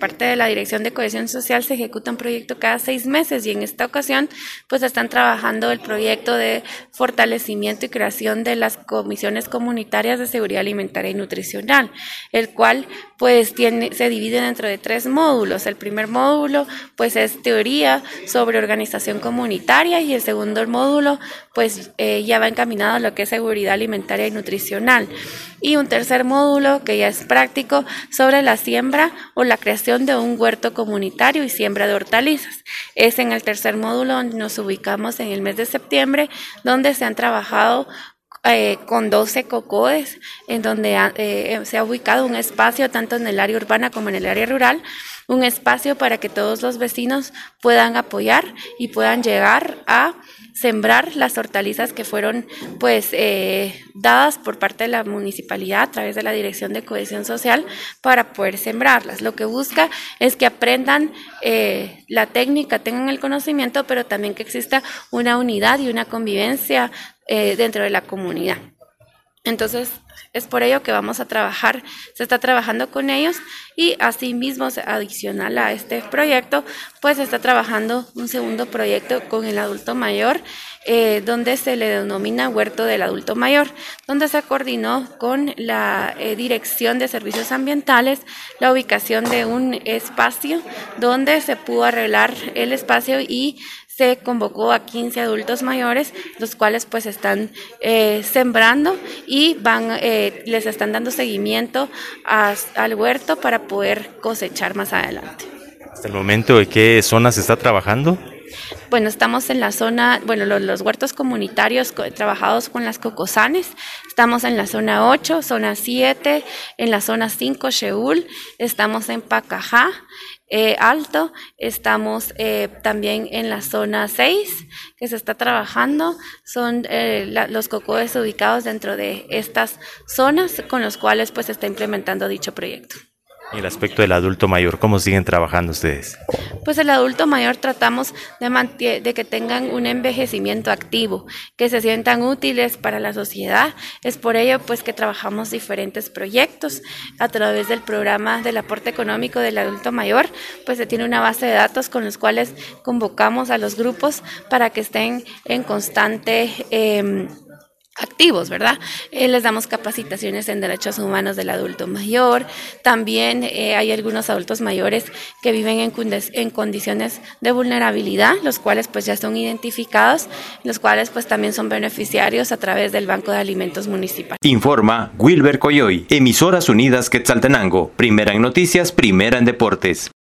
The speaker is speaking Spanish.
parte de la Dirección de Cohesión Social se ejecuta un proyecto cada seis meses y en esta ocasión pues están trabajando el proyecto de fortalecimiento y creación de las comisiones comunitarias de seguridad alimentaria y nutricional, el cual pues tiene, se divide dentro de tres módulos. El primer módulo pues es teoría sobre organización comunitaria y el segundo módulo pues eh, ya va encaminado a lo que es seguridad alimentaria y nutricional. Y un tercer módulo que ya es práctico sobre la siembra o la creación de un huerto comunitario y siembra de hortalizas. Es en el tercer módulo donde nos ubicamos en el mes de septiembre, donde se han trabajado eh, con 12 cocodes, en donde eh, se ha ubicado un espacio tanto en el área urbana como en el área rural, un espacio para que todos los vecinos puedan apoyar y puedan llegar a sembrar las hortalizas que fueron pues eh, dadas por parte de la municipalidad a través de la Dirección de Cohesión Social para poder sembrarlas. Lo que busca es que aprendan eh, la técnica, tengan el conocimiento, pero también que exista una unidad y una convivencia eh, dentro de la comunidad. Entonces, es por ello que vamos a trabajar, se está trabajando con ellos y asimismo, adicional a este proyecto, pues se está trabajando un segundo proyecto con el adulto mayor, eh, donde se le denomina Huerto del Adulto Mayor, donde se coordinó con la eh, Dirección de Servicios Ambientales la ubicación de un espacio donde se pudo arreglar el espacio y se convocó a 15 adultos mayores, los cuales pues están eh, sembrando y van, eh, les están dando seguimiento al huerto para poder cosechar más adelante. Hasta el momento, ¿de qué zona se está trabajando? Bueno, estamos en la zona, bueno, los, huertos comunitarios trabajados con las cocosanes. Estamos en la zona 8, zona 7, en la zona 5, Sheul. Estamos en Pacajá, eh, Alto. Estamos eh, también en la zona 6, que se está trabajando. Son eh, los cocoes ubicados dentro de estas zonas con los cuales pues se está implementando dicho proyecto. El aspecto del adulto mayor, ¿cómo siguen trabajando ustedes? Pues el adulto mayor tratamos de, de, que tengan un envejecimiento activo, que se sientan útiles para la sociedad. Es por ello pues que trabajamos diferentes proyectos a través del programa del aporte económico del adulto mayor, pues se tiene una base de datos con los cuales convocamos a los grupos para que estén en constante... Eh, activos, ¿verdad? Eh, les damos capacitaciones en derechos humanos del adulto mayor. También eh, hay algunos adultos mayores que viven en, en, condiciones de vulnerabilidad, los cuales pues ya son identificados, los cuales pues también son beneficiarios a través del Banco de Alimentos Municipal. Informa Wilber Coyoy, Emisoras Unidas Quetzaltenango, primera en noticias, primera en deportes.